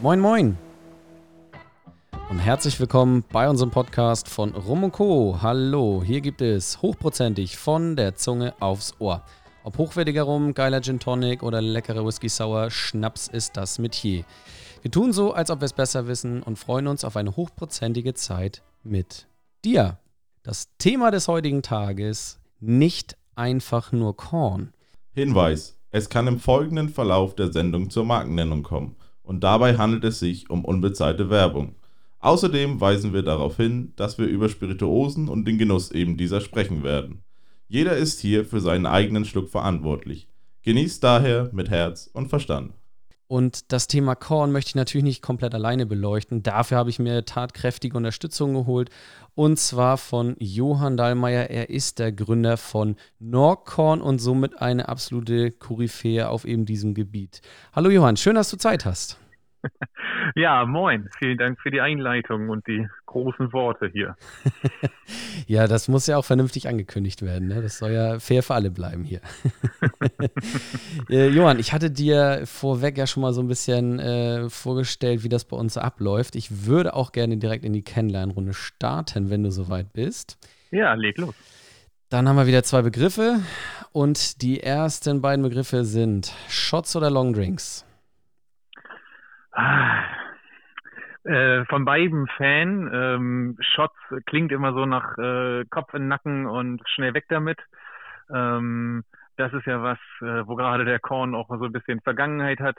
Moin, moin. Und herzlich willkommen bei unserem Podcast von Rum und Co. Hallo, hier gibt es hochprozentig von der Zunge aufs Ohr. Ob hochwertiger Rum, geiler Gin Tonic oder leckerer Whisky Sour, Schnaps ist das Metier. Wir tun so, als ob wir es besser wissen und freuen uns auf eine hochprozentige Zeit mit dir. Das Thema des heutigen Tages, nicht einfach nur Korn. Hinweis, es kann im folgenden Verlauf der Sendung zur Markennennung kommen und dabei handelt es sich um unbezahlte Werbung. Außerdem weisen wir darauf hin, dass wir über Spirituosen und den Genuss eben dieser sprechen werden. Jeder ist hier für seinen eigenen Schluck verantwortlich. Genießt daher mit Herz und Verstand. Und das Thema Korn möchte ich natürlich nicht komplett alleine beleuchten. Dafür habe ich mir tatkräftige Unterstützung geholt. Und zwar von Johann Dahlmeier. Er ist der Gründer von Norkorn und somit eine absolute Koryphäe auf eben diesem Gebiet. Hallo Johann, schön, dass du Zeit hast. Ja, moin. Vielen Dank für die Einleitung und die großen Worte hier. ja, das muss ja auch vernünftig angekündigt werden. Ne? Das soll ja fair für alle bleiben hier. äh, Johann, ich hatte dir vorweg ja schon mal so ein bisschen äh, vorgestellt, wie das bei uns abläuft. Ich würde auch gerne direkt in die Kennenlernrunde starten, wenn du soweit bist. Ja, leg los. Dann haben wir wieder zwei Begriffe und die ersten beiden Begriffe sind Shots oder Longdrinks. Ah, äh, von beiden Fan. Ähm, Shots klingt immer so nach äh, Kopf in den Nacken und schnell weg damit. Ähm, das ist ja was, äh, wo gerade der Korn auch so ein bisschen Vergangenheit hat.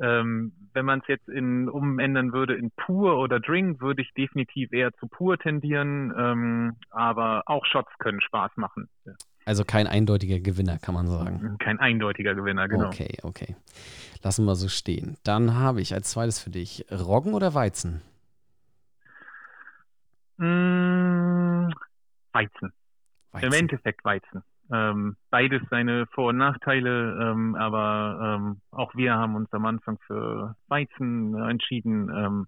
Ähm, wenn man es jetzt in umändern würde in pur oder Drink, würde ich definitiv eher zu pur tendieren. Ähm, aber auch Shots können Spaß machen. Ja. Also kein eindeutiger Gewinner, kann man sagen. Kein eindeutiger Gewinner, genau. Okay, okay. Lassen wir so stehen. Dann habe ich als zweites für dich Roggen oder Weizen? Mmh, Weizen. Weizen. Im Endeffekt Weizen. Ähm, beides seine Vor- und Nachteile, ähm, aber ähm, auch wir haben uns am Anfang für Weizen entschieden ähm,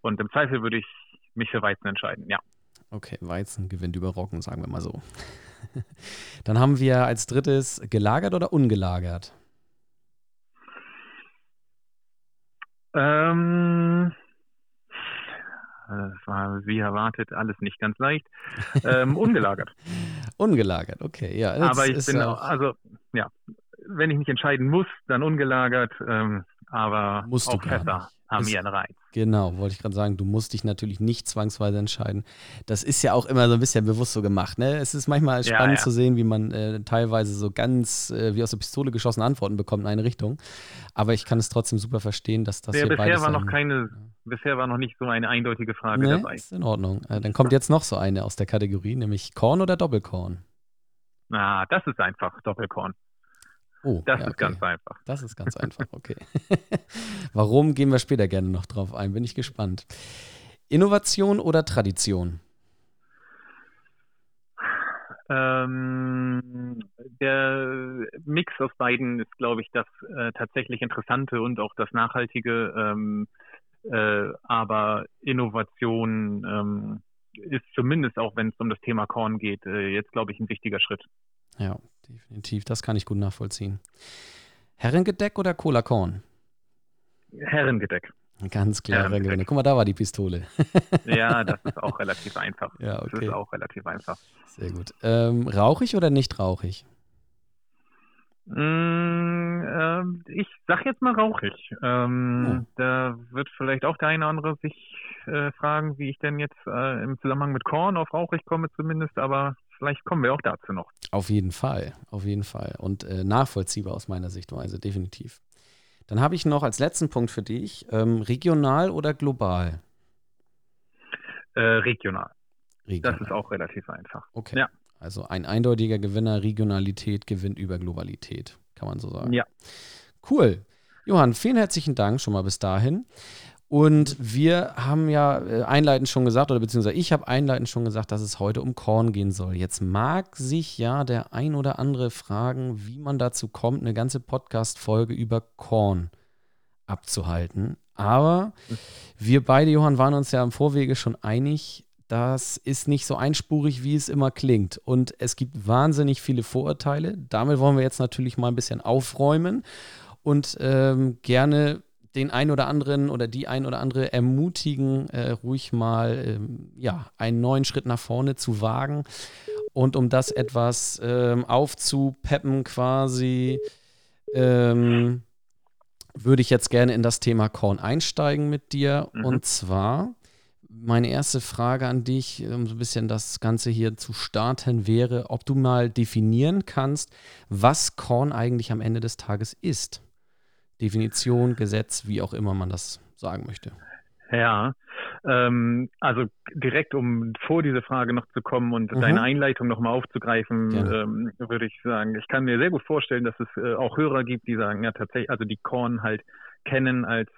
und im Zweifel würde ich mich für Weizen entscheiden, ja. Okay, Weizen gewinnt über Roggen, sagen wir mal so. Dann haben wir als drittes gelagert oder ungelagert? Ähm, das war wie erwartet alles nicht ganz leicht. Ähm, ungelagert. ungelagert, okay, ja. Aber ich bin auch, also ja, wenn ich mich entscheiden muss, dann ungelagert. Ähm, aber musst auch Fässer haben ist, ihren Reiz. Genau, wollte ich gerade sagen, du musst dich natürlich nicht zwangsweise entscheiden. Das ist ja auch immer so ein bisschen bewusst so gemacht. Ne? Es ist manchmal spannend ja, ja. zu sehen, wie man äh, teilweise so ganz äh, wie aus der Pistole geschossene Antworten bekommt in eine Richtung. Aber ich kann es trotzdem super verstehen, dass das ja, hier bisher war noch keine, bisher war noch nicht so eine eindeutige Frage nee, dabei. Ist in Ordnung. Äh, dann kommt jetzt noch so eine aus der Kategorie, nämlich Korn oder Doppelkorn. Ah, das ist einfach Doppelkorn. Oh, das ja, ist okay. ganz einfach. Das ist ganz einfach, okay. Warum gehen wir später gerne noch drauf ein? Bin ich gespannt. Innovation oder Tradition? Ähm, der Mix aus beiden ist, glaube ich, das äh, tatsächlich Interessante und auch das Nachhaltige. Ähm, äh, aber Innovation ähm, ist zumindest auch, wenn es um das Thema Korn geht, äh, jetzt, glaube ich, ein wichtiger Schritt. Ja, definitiv. Das kann ich gut nachvollziehen. Herrengedeck oder Cola Korn? Herrengedeck. Ganz klar, Herrengedeck. Guck mal, da war die Pistole. ja, das ist auch relativ einfach. Ja, okay. Das ist auch relativ einfach. Sehr gut. Ähm, rauchig oder nicht rauchig? Mm, äh, ich sag jetzt mal rauchig. Ähm, oh. Da wird vielleicht auch der eine oder andere sich äh, fragen, wie ich denn jetzt äh, im Zusammenhang mit Korn auf rauchig komme zumindest, aber vielleicht kommen wir auch dazu noch. Auf jeden Fall, auf jeden Fall. Und äh, nachvollziehbar aus meiner Sichtweise, definitiv. Dann habe ich noch als letzten Punkt für dich, ähm, regional oder global? Äh, regional. regional. Das ist auch relativ einfach. Okay. Ja. Also ein eindeutiger Gewinner, Regionalität gewinnt über Globalität, kann man so sagen. Ja. Cool. Johann, vielen herzlichen Dank schon mal bis dahin. Und wir haben ja äh, einleitend schon gesagt, oder beziehungsweise ich habe einleitend schon gesagt, dass es heute um Korn gehen soll. Jetzt mag sich ja der ein oder andere fragen, wie man dazu kommt, eine ganze Podcast-Folge über Korn abzuhalten. Aber wir beide, Johann, waren uns ja im Vorwege schon einig, das ist nicht so einspurig, wie es immer klingt. Und es gibt wahnsinnig viele Vorurteile. Damit wollen wir jetzt natürlich mal ein bisschen aufräumen und ähm, gerne den ein oder anderen oder die ein oder andere ermutigen, äh, ruhig mal ähm, ja, einen neuen Schritt nach vorne zu wagen. Und um das etwas ähm, aufzupeppen quasi, ähm, würde ich jetzt gerne in das Thema Korn einsteigen mit dir. Mhm. Und zwar, meine erste Frage an dich, um so ein bisschen das Ganze hier zu starten, wäre, ob du mal definieren kannst, was Korn eigentlich am Ende des Tages ist. Definition, Gesetz, wie auch immer man das sagen möchte. Ja, ähm, also direkt um vor diese Frage noch zu kommen und mhm. deine Einleitung nochmal aufzugreifen, ähm, würde ich sagen, ich kann mir sehr gut vorstellen, dass es äh, auch Hörer gibt, die sagen, ja tatsächlich, also die Korn halt kennen als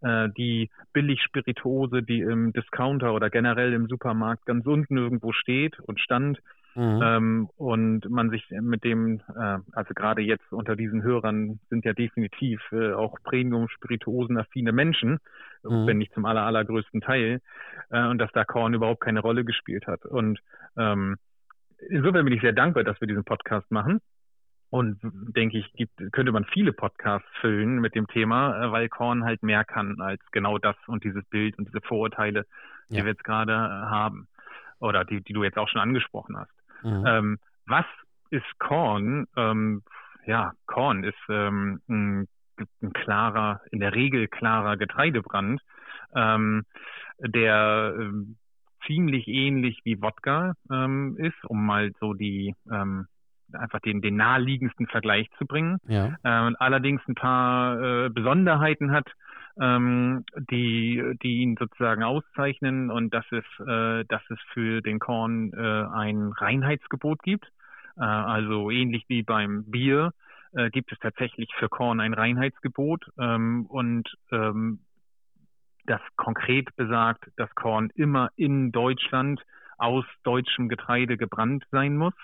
äh, die Billigspirituose, die im Discounter oder generell im Supermarkt ganz unten irgendwo steht und stand Mhm. Ähm, und man sich mit dem, äh, also gerade jetzt unter diesen Hörern sind ja definitiv äh, auch Premium-Spirituosen-affine Menschen, mhm. wenn nicht zum aller, allergrößten Teil, äh, und dass da Korn überhaupt keine Rolle gespielt hat. Und ähm, insofern bin ich sehr dankbar, dass wir diesen Podcast machen. Und denke ich, gibt, könnte man viele Podcasts füllen mit dem Thema, äh, weil Korn halt mehr kann als genau das und dieses Bild und diese Vorurteile, die ja. wir jetzt gerade äh, haben. Oder die, die du jetzt auch schon angesprochen hast. Mhm. Ähm, was ist Korn? Ähm, ja, Korn ist ähm, ein, ein, klarer, in der Regel klarer Getreidebrand, ähm, der ähm, ziemlich ähnlich wie Wodka ähm, ist, um mal so die einfach den, den naheliegendsten Vergleich zu bringen. Ja. Allerdings ein paar äh, Besonderheiten hat, ähm, die, die ihn sozusagen auszeichnen und dass es, äh, dass es für den Korn äh, ein Reinheitsgebot gibt. Äh, also ähnlich wie beim Bier äh, gibt es tatsächlich für Korn ein Reinheitsgebot ähm, und ähm, das konkret besagt, dass Korn immer in Deutschland aus deutschem Getreide gebrannt sein muss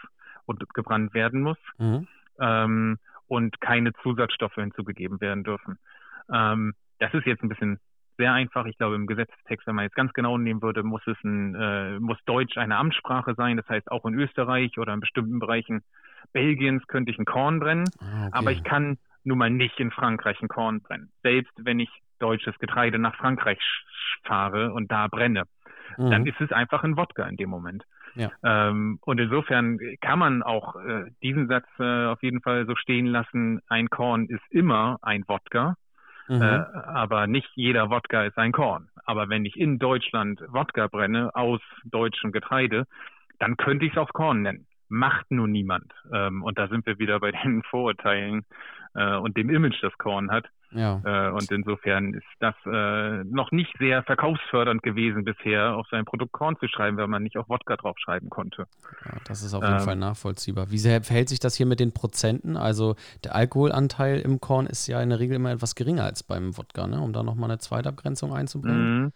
und gebrannt werden muss mhm. ähm, und keine Zusatzstoffe hinzugegeben werden dürfen. Ähm, das ist jetzt ein bisschen sehr einfach. Ich glaube, im Gesetzestext, wenn man jetzt ganz genau nehmen würde, muss es ein, äh, muss Deutsch eine Amtssprache sein. Das heißt, auch in Österreich oder in bestimmten Bereichen Belgiens könnte ich ein Korn brennen. Ah, okay. Aber ich kann nun mal nicht in Frankreich ein Korn brennen. Selbst wenn ich deutsches Getreide nach Frankreich fahre und da brenne, mhm. dann ist es einfach ein Wodka in dem Moment. Ja. Ähm, und insofern kann man auch äh, diesen Satz äh, auf jeden Fall so stehen lassen. Ein Korn ist immer ein Wodka. Mhm. Äh, aber nicht jeder Wodka ist ein Korn. Aber wenn ich in Deutschland Wodka brenne aus deutschem Getreide, dann könnte ich es auch Korn nennen. Macht nur niemand. Ähm, und da sind wir wieder bei den Vorurteilen äh, und dem Image, das Korn hat. Ja. Äh, und insofern ist das äh, noch nicht sehr verkaufsfördernd gewesen bisher, auf sein Produkt Korn zu schreiben, weil man nicht auch Wodka draufschreiben konnte. Ja, das ist auf jeden ähm, Fall nachvollziehbar. Wie sehr verhält sich das hier mit den Prozenten? Also der Alkoholanteil im Korn ist ja in der Regel immer etwas geringer als beim Wodka, ne? um da nochmal eine Zweitabgrenzung einzubringen.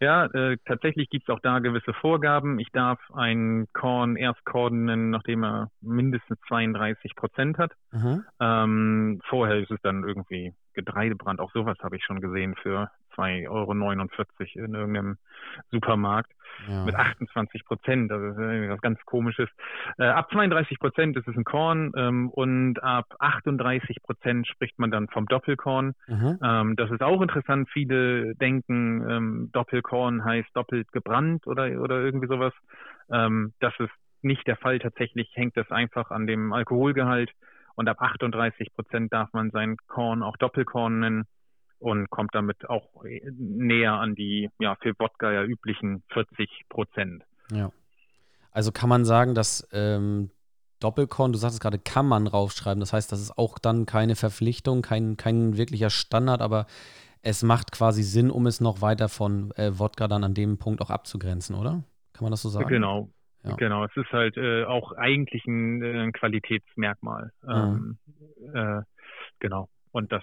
Ja, äh, tatsächlich gibt es auch da gewisse Vorgaben. Ich darf ein Korn erst kordnen, nachdem er mindestens 32 Prozent hat. Mhm. Ähm, vorher ist es dann irgendwie Getreidebrand. Auch sowas habe ich schon gesehen für 2,49 Euro in irgendeinem Supermarkt ja. mit 28 Prozent. Das ist was ganz Komisches. Äh, ab 32 Prozent ist es ein Korn ähm, und ab 38 Prozent spricht man dann vom Doppelkorn. Mhm. Ähm, das ist auch interessant. Viele denken, ähm, Doppelkorn heißt doppelt gebrannt oder, oder irgendwie sowas. Ähm, das ist nicht der Fall. Tatsächlich hängt das einfach an dem Alkoholgehalt. Und ab 38 Prozent darf man sein Korn auch Doppelkorn nennen und kommt damit auch näher an die ja für Wodka ja üblichen 40 Prozent. Ja. Also kann man sagen, dass ähm, Doppelkorn, du sagtest gerade, kann man raufschreiben. Das heißt, das ist auch dann keine Verpflichtung, kein, kein wirklicher Standard, aber es macht quasi Sinn, um es noch weiter von äh, Wodka dann an dem Punkt auch abzugrenzen, oder? Kann man das so sagen? Genau. Ja. Genau, es ist halt äh, auch eigentlich ein, äh, ein Qualitätsmerkmal. Mhm. Ähm, äh, genau. Und das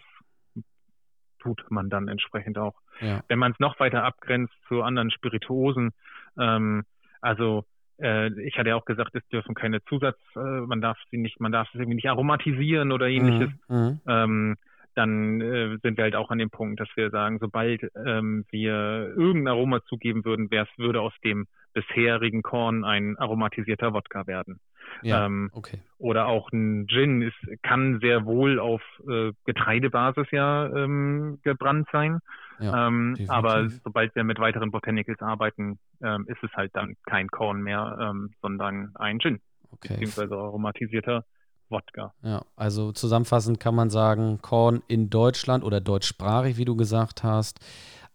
tut man dann entsprechend auch. Ja. Wenn man es noch weiter abgrenzt zu anderen Spirituosen, ähm, also äh, ich hatte ja auch gesagt, es dürfen keine Zusatz, äh, man darf sie nicht, man darf es irgendwie nicht aromatisieren oder ähnliches. Mhm. mhm. Ähm, dann äh, sind wir halt auch an dem Punkt, dass wir sagen, sobald ähm, wir irgendein Aroma zugeben würden, wäre es würde aus dem bisherigen Korn ein aromatisierter Wodka werden. Ja, ähm, okay. Oder auch ein Gin ist, kann sehr wohl auf äh, Getreidebasis ja ähm, gebrannt sein. Ja, ähm, aber sobald wir mit weiteren Botanicals arbeiten, ähm, ist es halt dann kein Korn mehr, ähm, sondern ein Gin. Okay. Beziehungsweise aromatisierter Wodka. Ja, also zusammenfassend kann man sagen, Korn in Deutschland oder deutschsprachig, wie du gesagt hast.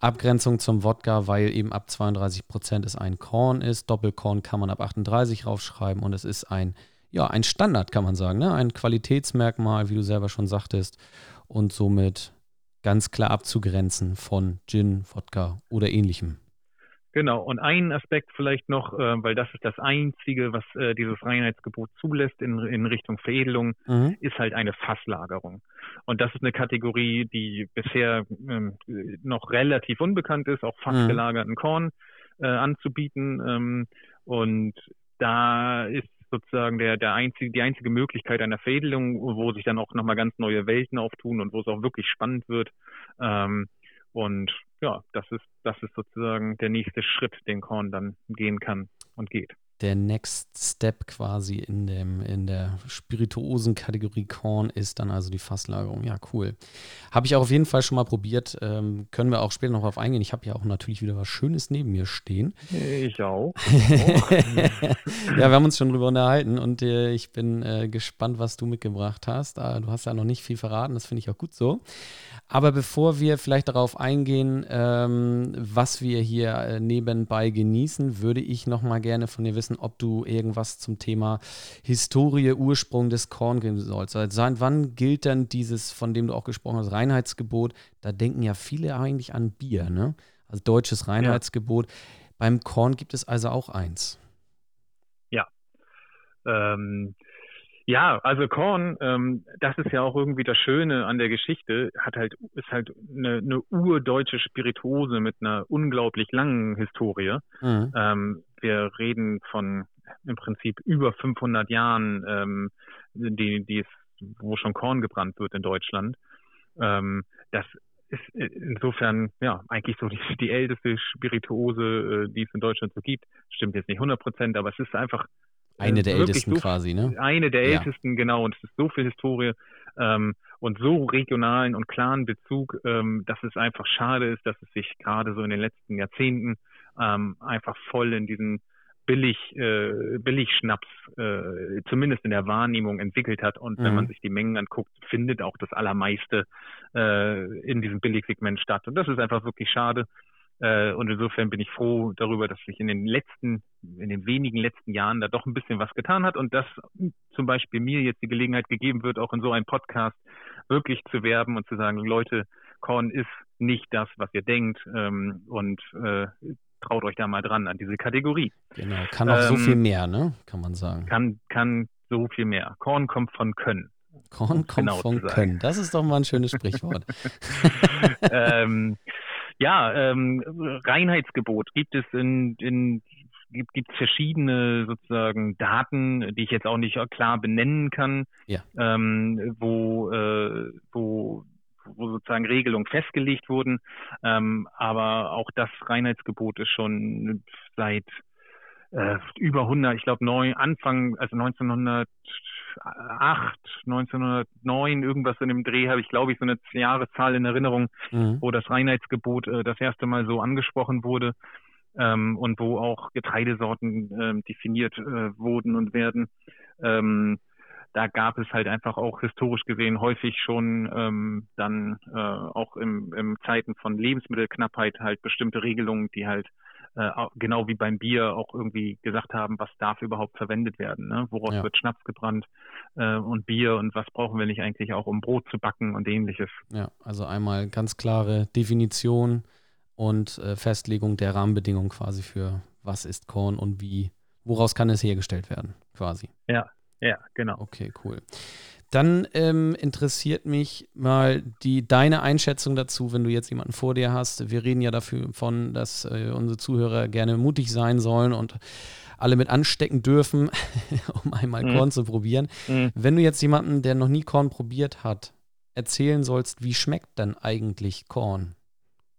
Abgrenzung zum Wodka, weil eben ab 32 Prozent es ein Korn ist. Doppelkorn kann man ab 38 raufschreiben und es ist ein, ja, ein Standard, kann man sagen, ne? ein Qualitätsmerkmal, wie du selber schon sagtest, und somit ganz klar abzugrenzen von Gin, Wodka oder ähnlichem. Genau, und ein Aspekt vielleicht noch, äh, weil das ist das Einzige, was äh, dieses Reinheitsgebot zulässt in, in Richtung Veredelung, mhm. ist halt eine Fasslagerung. Und das ist eine Kategorie, die bisher ähm, noch relativ unbekannt ist, auch fassgelagerten mhm. Korn äh, anzubieten. Ähm, und da ist sozusagen der, der einzige, die einzige Möglichkeit einer Veredelung, wo sich dann auch nochmal ganz neue Welten auftun und wo es auch wirklich spannend wird. Ähm, und ja, das ist, das ist sozusagen der nächste Schritt, den Korn dann gehen kann und geht der Next Step quasi in, dem, in der Spirituosen-Kategorie Korn ist dann also die Fasslagerung. Ja, cool. Habe ich auch auf jeden Fall schon mal probiert. Ähm, können wir auch später noch darauf eingehen. Ich habe ja auch natürlich wieder was Schönes neben mir stehen. Ich auch. ja, wir haben uns schon drüber unterhalten und äh, ich bin äh, gespannt, was du mitgebracht hast. Äh, du hast ja noch nicht viel verraten, das finde ich auch gut so. Aber bevor wir vielleicht darauf eingehen, ähm, was wir hier äh, nebenbei genießen, würde ich noch mal gerne von dir wissen, ob du irgendwas zum Thema Historie, Ursprung des Korn geben sollst. Also seit wann gilt denn dieses, von dem du auch gesprochen hast, Reinheitsgebot? Da denken ja viele eigentlich an Bier, ne? Also deutsches Reinheitsgebot. Ja. Beim Korn gibt es also auch eins. Ja. Ähm, ja, also Korn, ähm, das ist ja auch irgendwie das Schöne an der Geschichte, hat halt, ist halt eine, eine urdeutsche Spirituose mit einer unglaublich langen Historie. Mhm. Ähm, wir reden von im Prinzip über 500 Jahren, ähm, die, die es, wo schon Korn gebrannt wird in Deutschland. Ähm, das ist insofern ja eigentlich so die, die älteste Spirituose, äh, die es in Deutschland so gibt. Stimmt jetzt nicht 100 Prozent, aber es ist einfach eine der ältesten so, quasi, ne? Eine der ja. ältesten, genau. Und es ist so viel Historie ähm, und so regionalen und klaren Bezug, ähm, dass es einfach schade ist, dass es sich gerade so in den letzten Jahrzehnten ähm, einfach voll in diesen billig äh, Billigschnaps äh, zumindest in der Wahrnehmung entwickelt hat. Und mhm. wenn man sich die Mengen anguckt, findet auch das allermeiste äh, in diesem Billigsegment statt. Und das ist einfach wirklich schade. Äh, und insofern bin ich froh darüber, dass sich in den letzten, in den wenigen letzten Jahren da doch ein bisschen was getan hat. Und dass zum Beispiel mir jetzt die Gelegenheit gegeben wird, auch in so einem Podcast wirklich zu werben und zu sagen, Leute, Korn ist nicht das, was ihr denkt ähm, und äh, traut euch da mal dran an diese Kategorie. Genau, kann auch ähm, so viel mehr, ne? Kann man sagen. Kann, kann so viel mehr. Korn kommt von Können. Korn kommt genau von Können. Das ist doch mal ein schönes Sprichwort. ähm, ja, ähm, Reinheitsgebot gibt es in, in gibt gibt verschiedene sozusagen Daten, die ich jetzt auch nicht klar benennen kann, ja. ähm, wo äh, wo wo sozusagen Regelungen festgelegt wurden. Ähm, aber auch das Reinheitsgebot ist schon seit äh, über 100, ich glaube, Anfang, also 1900 1908, 1909, irgendwas in dem Dreh habe ich, glaube ich, so eine Jahreszahl in Erinnerung, mhm. wo das Reinheitsgebot äh, das erste Mal so angesprochen wurde ähm, und wo auch Getreidesorten äh, definiert äh, wurden und werden. Ähm, da gab es halt einfach auch historisch gesehen häufig schon ähm, dann äh, auch im, im Zeiten von Lebensmittelknappheit halt bestimmte Regelungen, die halt äh, genau wie beim Bier auch irgendwie gesagt haben, was darf überhaupt verwendet werden, ne? woraus ja. wird Schnaps gebrannt äh, und Bier und was brauchen wir nicht eigentlich auch, um Brot zu backen und ähnliches. Ja, also einmal ganz klare Definition und äh, Festlegung der Rahmenbedingungen quasi für was ist Korn und wie, woraus kann es hergestellt werden, quasi. Ja, ja, genau. Okay, cool. Dann ähm, interessiert mich mal die, deine Einschätzung dazu, wenn du jetzt jemanden vor dir hast. Wir reden ja davon, dass äh, unsere Zuhörer gerne mutig sein sollen und alle mit anstecken dürfen, um einmal mhm. Korn zu probieren. Mhm. Wenn du jetzt jemanden, der noch nie Korn probiert hat, erzählen sollst, wie schmeckt denn eigentlich Korn?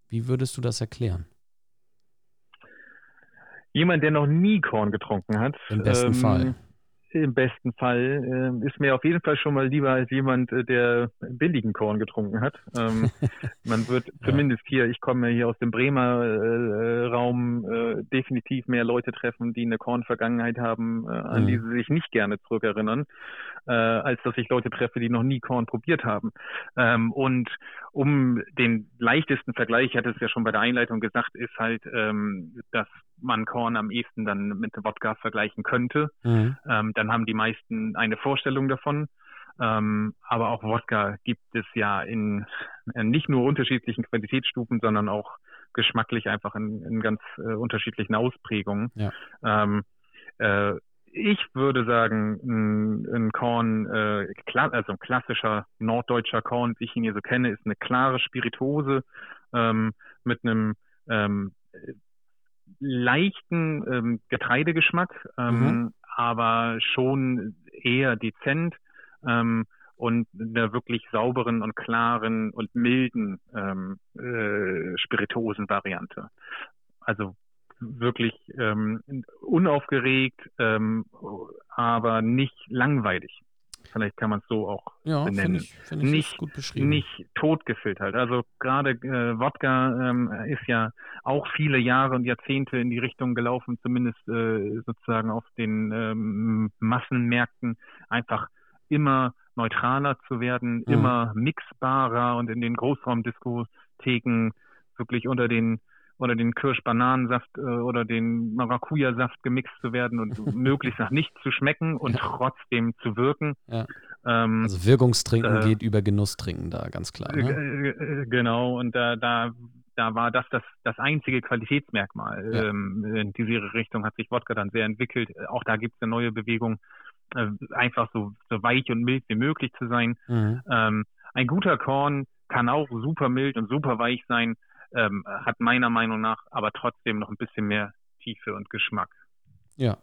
Wie würdest du das erklären? Jemand, der noch nie Korn getrunken hat. Im besten ähm, Fall im besten Fall äh, ist mir auf jeden Fall schon mal lieber als jemand, äh, der billigen Korn getrunken hat. Ähm, man wird ja. zumindest hier, ich komme hier aus dem Bremer äh, Raum, äh, definitiv mehr Leute treffen, die eine Kornvergangenheit haben, äh, an mhm. die sie sich nicht gerne zurückerinnern, äh, als dass ich Leute treffe, die noch nie Korn probiert haben. Ähm, und um den leichtesten Vergleich, ich hatte es ja schon bei der Einleitung gesagt, ist halt, ähm, dass man Korn am ehesten dann mit Wodka vergleichen könnte. Mhm. Ähm, dann haben die meisten eine Vorstellung davon. Ähm, aber auch Wodka gibt es ja in, in, nicht nur unterschiedlichen Qualitätsstufen, sondern auch geschmacklich einfach in, in ganz äh, unterschiedlichen Ausprägungen. Ja. Ähm, äh, ich würde sagen, ein, ein Korn, äh, also ein klassischer norddeutscher Korn, wie ich ihn hier so kenne, ist eine klare Spirituose ähm, mit einem ähm, leichten ähm, Getreidegeschmack, ähm, mhm. aber schon eher dezent ähm, und einer wirklich sauberen und klaren und milden ähm, äh, Spirituosenvariante. Also wirklich ähm, unaufgeregt, ähm, aber nicht langweilig. Vielleicht kann man es so auch ja, benennen. Ich, ich nicht, gut beschrieben. nicht totgefiltert. Also gerade äh, Wodka ähm, ist ja auch viele Jahre und Jahrzehnte in die Richtung gelaufen, zumindest äh, sozusagen auf den ähm, Massenmärkten einfach immer neutraler zu werden, mhm. immer mixbarer und in den Großraumdiskotheken wirklich unter den oder den Kirsch-Bananensaft äh, oder den Maracuja-Saft gemixt zu werden und möglichst nach nichts zu schmecken und ja. trotzdem zu wirken. Ja. Ähm, also Wirkungstrinken äh, geht über Genusstrinken da, ganz klar. Ne? Äh, äh, genau, und da, da, da war das das, das einzige Qualitätsmerkmal. Ja. Ähm, in diese Richtung hat sich Wodka dann sehr entwickelt. Auch da gibt es eine neue Bewegung, äh, einfach so, so weich und mild wie möglich zu sein. Mhm. Ähm, ein guter Korn kann auch super mild und super weich sein ähm, hat meiner Meinung nach aber trotzdem noch ein bisschen mehr Tiefe und Geschmack. Ja,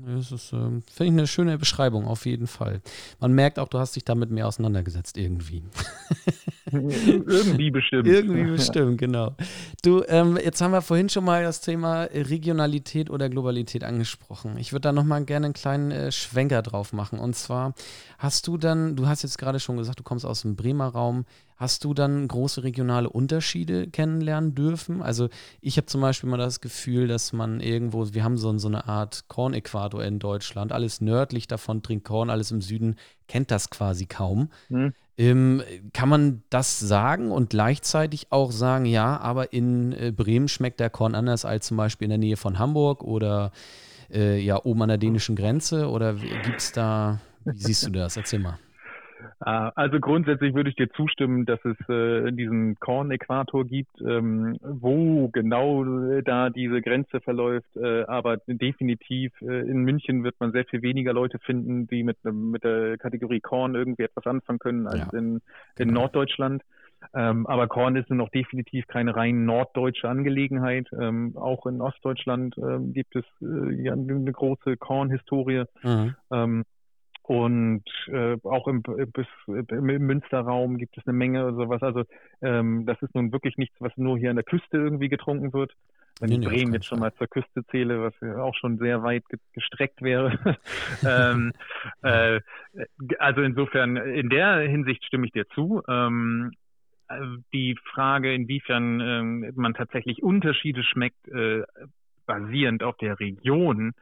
das ist, ähm, finde ich, eine schöne Beschreibung, auf jeden Fall. Man merkt auch, du hast dich damit mehr auseinandergesetzt, irgendwie. Irgendwie bestimmt. Irgendwie bestimmt, genau. Du, ähm, jetzt haben wir vorhin schon mal das Thema Regionalität oder Globalität angesprochen. Ich würde da nochmal gerne einen kleinen äh, Schwenker drauf machen. Und zwar hast du dann, du hast jetzt gerade schon gesagt, du kommst aus dem Bremer Raum. Hast du dann große regionale Unterschiede kennenlernen dürfen? Also ich habe zum Beispiel mal das Gefühl, dass man irgendwo, wir haben so, so eine Art Kornäquator in Deutschland, alles nördlich davon trinkt Korn, alles im Süden kennt das quasi kaum. Hm. Ähm, kann man das sagen und gleichzeitig auch sagen, ja, aber in äh, Bremen schmeckt der Korn anders als zum Beispiel in der Nähe von Hamburg oder äh, ja oben an der dänischen Grenze? Oder gibt es da, wie siehst du das? Erzähl mal. Äh, also grundsätzlich würde ich dir zustimmen, dass es äh, diesen Korn-Äquator gibt, ähm, wo genau äh, da diese Grenze verläuft. Äh, aber definitiv äh, in München wird man sehr viel weniger Leute finden, die mit, mit der Kategorie Korn irgendwie etwas anfangen können, als ja, in, in genau. Norddeutschland. Ähm, aber Korn ist noch definitiv keine rein norddeutsche Angelegenheit. Ähm, auch in Ostdeutschland ähm, gibt es ja eine große Kornhistorie. Mhm. Und äh, auch im, bis, im Münsterraum gibt es eine Menge sowas. Also ähm, das ist nun wirklich nichts, was nur hier an der Küste irgendwie getrunken wird. Wenn ich Bremen jetzt schon mal zur Küste zähle, was ja auch schon sehr weit gestreckt wäre. ähm, äh, also insofern, in der Hinsicht stimme ich dir zu. Ähm, die Frage, inwiefern ähm, man tatsächlich Unterschiede schmeckt, äh, basierend auf der Region,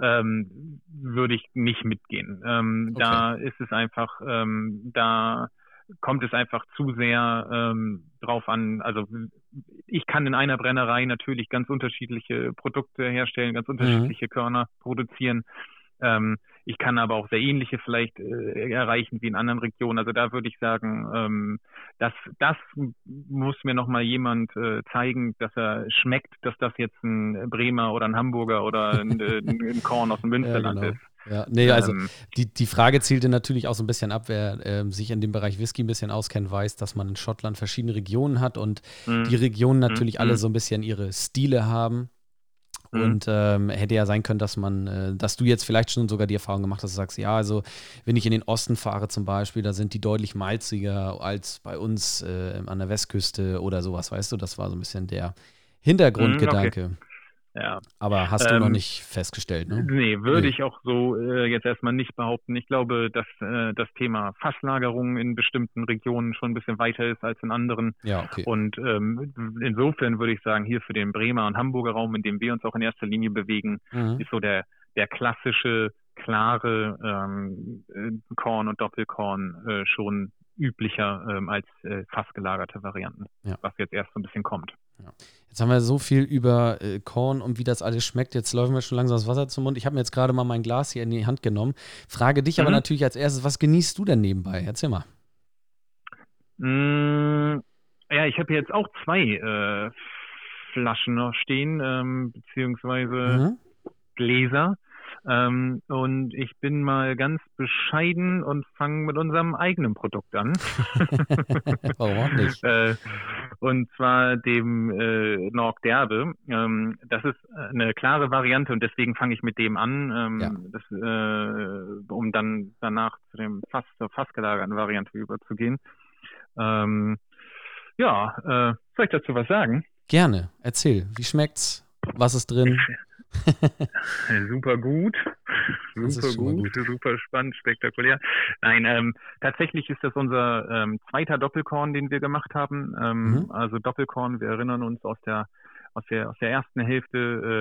ähm, würde ich nicht mitgehen. Ähm, okay. Da ist es einfach, ähm, da kommt es einfach zu sehr ähm, drauf an. Also ich kann in einer Brennerei natürlich ganz unterschiedliche Produkte herstellen, ganz mhm. unterschiedliche mhm. Körner produzieren. Ähm, ich kann aber auch sehr ähnliche vielleicht äh, erreichen wie in anderen Regionen. Also da würde ich sagen, ähm, das, das muss mir nochmal jemand äh, zeigen, dass er schmeckt, dass das jetzt ein Bremer oder ein Hamburger oder ein, äh, ein Korn aus dem Münsterland ja, genau. ist. Ja, nee, also ähm, die, die Frage zielte natürlich auch so ein bisschen ab, wer äh, sich in dem Bereich Whisky ein bisschen auskennt, weiß, dass man in Schottland verschiedene Regionen hat und mhm. die Regionen natürlich mhm. alle so ein bisschen ihre Stile haben. Mhm. Und ähm, hätte ja sein können, dass man, äh, dass du jetzt vielleicht schon sogar die Erfahrung gemacht hast, dass du sagst, ja, also wenn ich in den Osten fahre zum Beispiel, da sind die deutlich malziger als bei uns äh, an der Westküste oder sowas, weißt du? Das war so ein bisschen der Hintergrundgedanke. Mhm, okay. Ja. Aber hast du ähm, noch nicht festgestellt, ne? Nee, würde nee. ich auch so äh, jetzt erstmal nicht behaupten. Ich glaube, dass äh, das Thema Fasslagerung in bestimmten Regionen schon ein bisschen weiter ist als in anderen. Ja, okay. Und ähm, insofern würde ich sagen, hier für den Bremer und Hamburger Raum, in dem wir uns auch in erster Linie bewegen, mhm. ist so der, der klassische, klare ähm, äh, Korn und Doppelkorn äh, schon üblicher ähm, als äh, fassgelagerte Varianten, ja. was jetzt erst so ein bisschen kommt. Ja. Jetzt haben wir so viel über äh, Korn und wie das alles schmeckt. Jetzt läuft mir schon langsam das Wasser zum Mund. Ich habe mir jetzt gerade mal mein Glas hier in die Hand genommen. Frage dich mhm. aber natürlich als erstes, was genießt du denn nebenbei? Erzähl mal. Mm, ja, ich habe jetzt auch zwei äh, Flaschen noch stehen, ähm, beziehungsweise mhm. Gläser. Ähm, und ich bin mal ganz bescheiden und fange mit unserem eigenen Produkt an. Warum nicht? äh, und zwar dem äh, Norg Derbe. Ähm, das ist eine klare Variante und deswegen fange ich mit dem an, ähm, ja. das, äh, um dann danach zu dem fast zur fast gelagerten Variante überzugehen. Ähm, ja, äh, soll ich dazu was sagen? Gerne. Erzähl. Wie schmeckt's? Was ist drin? super gut. Super gut, gut, super spannend, spektakulär. Nein, ähm, tatsächlich ist das unser ähm, zweiter Doppelkorn, den wir gemacht haben. Ähm, mhm. Also Doppelkorn, wir erinnern uns aus der aus der, aus der ersten Hälfte